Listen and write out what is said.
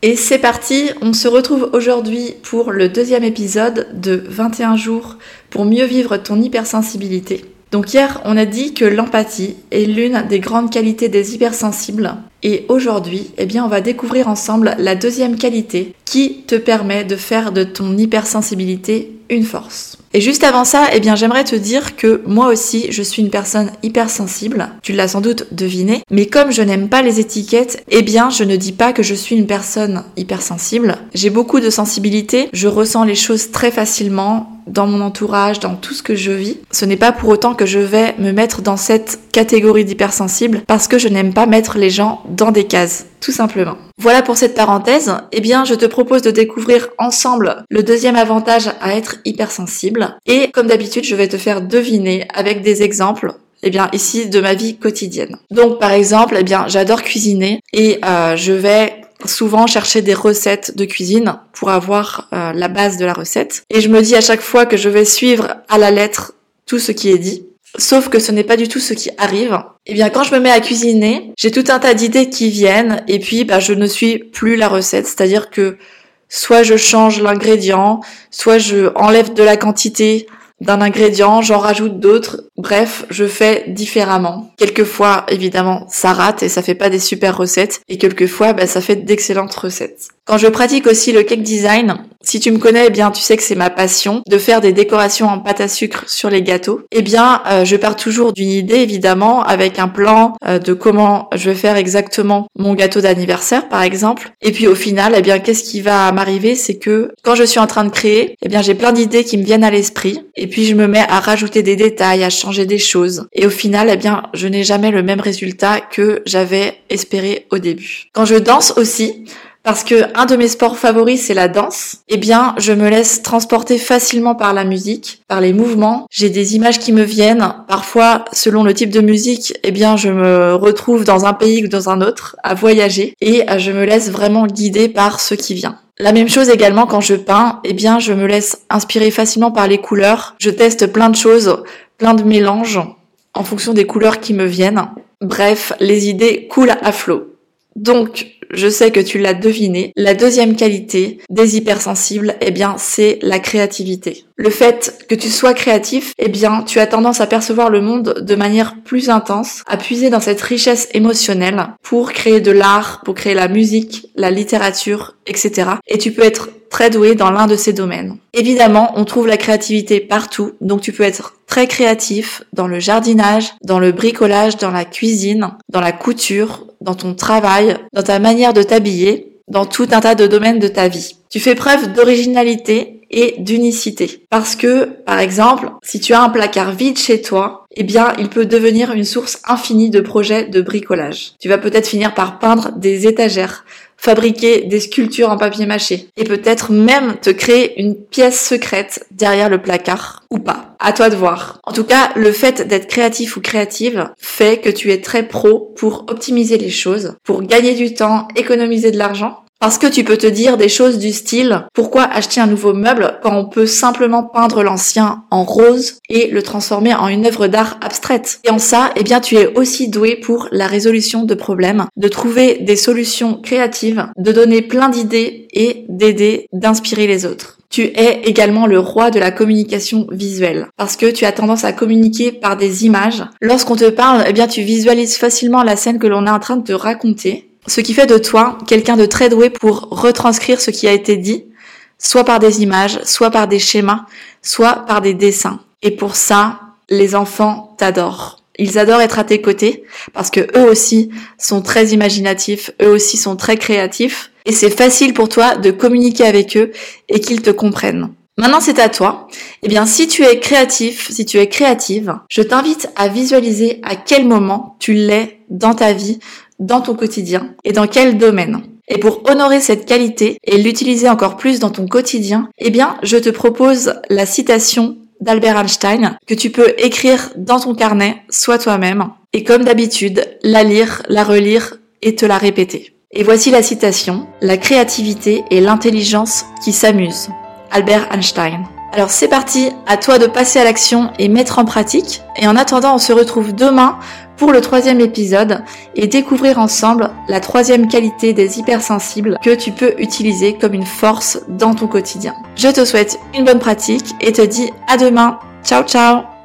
Et c'est parti, on se retrouve aujourd'hui pour le deuxième épisode de 21 jours pour mieux vivre ton hypersensibilité. Donc hier, on a dit que l'empathie est l'une des grandes qualités des hypersensibles. Et aujourd'hui, eh bien, on va découvrir ensemble la deuxième qualité qui te permet de faire de ton hypersensibilité une force. Et juste avant ça, eh bien, j'aimerais te dire que moi aussi, je suis une personne hypersensible. Tu l'as sans doute deviné. Mais comme je n'aime pas les étiquettes, eh bien, je ne dis pas que je suis une personne hypersensible. J'ai beaucoup de sensibilité. Je ressens les choses très facilement dans mon entourage, dans tout ce que je vis. Ce n'est pas pour autant que je vais me mettre dans cette catégorie d'hypersensible parce que je n'aime pas mettre les gens dans des cases, tout simplement. Voilà pour cette parenthèse. Eh bien, je te propose de découvrir ensemble le deuxième avantage à être hypersensible. Et comme d'habitude, je vais te faire deviner avec des exemples eh bien ici de ma vie quotidienne. Donc par exemple, eh bien j'adore cuisiner et euh, je vais souvent chercher des recettes de cuisine pour avoir euh, la base de la recette. Et je me dis à chaque fois que je vais suivre à la lettre tout ce qui est dit. Sauf que ce n'est pas du tout ce qui arrive. Eh bien, quand je me mets à cuisiner, j'ai tout un tas d'idées qui viennent et puis bah, je ne suis plus la recette. C'est-à-dire que soit je change l'ingrédient, soit je enlève de la quantité d'un ingrédient, j'en rajoute d'autres. Bref, je fais différemment. Quelquefois, évidemment, ça rate et ça fait pas des super recettes. Et quelquefois, bah, ça fait d'excellentes recettes. Quand je pratique aussi le cake design, si tu me connais, eh bien, tu sais que c'est ma passion de faire des décorations en pâte à sucre sur les gâteaux. Eh bien, euh, je pars toujours d'une idée, évidemment, avec un plan euh, de comment je vais faire exactement mon gâteau d'anniversaire, par exemple. Et puis, au final, eh bien, qu'est-ce qui va m'arriver, c'est que quand je suis en train de créer, eh bien, j'ai plein d'idées qui me viennent à l'esprit. Et puis, je me mets à rajouter des détails, à changer des choses. Et au final, eh bien, je n'ai jamais le même résultat que j'avais espéré au début. Quand je danse aussi, parce que un de mes sports favoris c'est la danse, eh bien je me laisse transporter facilement par la musique, par les mouvements. J'ai des images qui me viennent. Parfois, selon le type de musique, eh bien je me retrouve dans un pays ou dans un autre à voyager et euh, je me laisse vraiment guider par ce qui vient. La même chose également quand je peins, eh bien je me laisse inspirer facilement par les couleurs. Je teste plein de choses, plein de mélanges en fonction des couleurs qui me viennent. Bref, les idées coulent à flot. Donc, je sais que tu l'as deviné, la deuxième qualité des hypersensibles, eh bien, c'est la créativité. Le fait que tu sois créatif, eh bien, tu as tendance à percevoir le monde de manière plus intense, à puiser dans cette richesse émotionnelle pour créer de l'art, pour créer la musique, la littérature, etc. Et tu peux être très doué dans l'un de ces domaines. Évidemment, on trouve la créativité partout, donc tu peux être très créatif dans le jardinage, dans le bricolage, dans la cuisine, dans la couture, dans ton travail, dans ta manière de t'habiller, dans tout un tas de domaines de ta vie. Tu fais preuve d'originalité et d'unicité. Parce que, par exemple, si tu as un placard vide chez toi, eh bien, il peut devenir une source infinie de projets de bricolage. Tu vas peut-être finir par peindre des étagères, fabriquer des sculptures en papier mâché et peut-être même te créer une pièce secrète derrière le placard ou pas. À toi de voir. En tout cas, le fait d'être créatif ou créative fait que tu es très pro pour optimiser les choses, pour gagner du temps, économiser de l'argent parce que tu peux te dire des choses du style pourquoi acheter un nouveau meuble quand on peut simplement peindre l'ancien en rose et le transformer en une œuvre d'art abstraite? Et en ça, eh bien tu es aussi doué pour la résolution de problèmes, de trouver des solutions créatives, de donner plein d'idées et d'aider, d'inspirer les autres. Tu es également le roi de la communication visuelle parce que tu as tendance à communiquer par des images. Lorsqu'on te parle, eh bien tu visualises facilement la scène que l'on est en train de te raconter ce qui fait de toi quelqu'un de très doué pour retranscrire ce qui a été dit, soit par des images, soit par des schémas, soit par des dessins. Et pour ça, les enfants t'adorent. Ils adorent être à tes côtés parce que eux aussi sont très imaginatifs, eux aussi sont très créatifs et c'est facile pour toi de communiquer avec eux et qu'ils te comprennent. Maintenant, c'est à toi. Eh bien, si tu es créatif, si tu es créative, je t'invite à visualiser à quel moment tu l'es dans ta vie dans ton quotidien et dans quel domaine. Et pour honorer cette qualité et l'utiliser encore plus dans ton quotidien, eh bien, je te propose la citation d'Albert Einstein que tu peux écrire dans ton carnet, soit toi-même, et comme d'habitude, la lire, la relire et te la répéter. Et voici la citation, La créativité et l'intelligence qui s'amusent. Albert Einstein. Alors c'est parti, à toi de passer à l'action et mettre en pratique. Et en attendant, on se retrouve demain pour le troisième épisode et découvrir ensemble la troisième qualité des hypersensibles que tu peux utiliser comme une force dans ton quotidien. Je te souhaite une bonne pratique et te dis à demain. Ciao ciao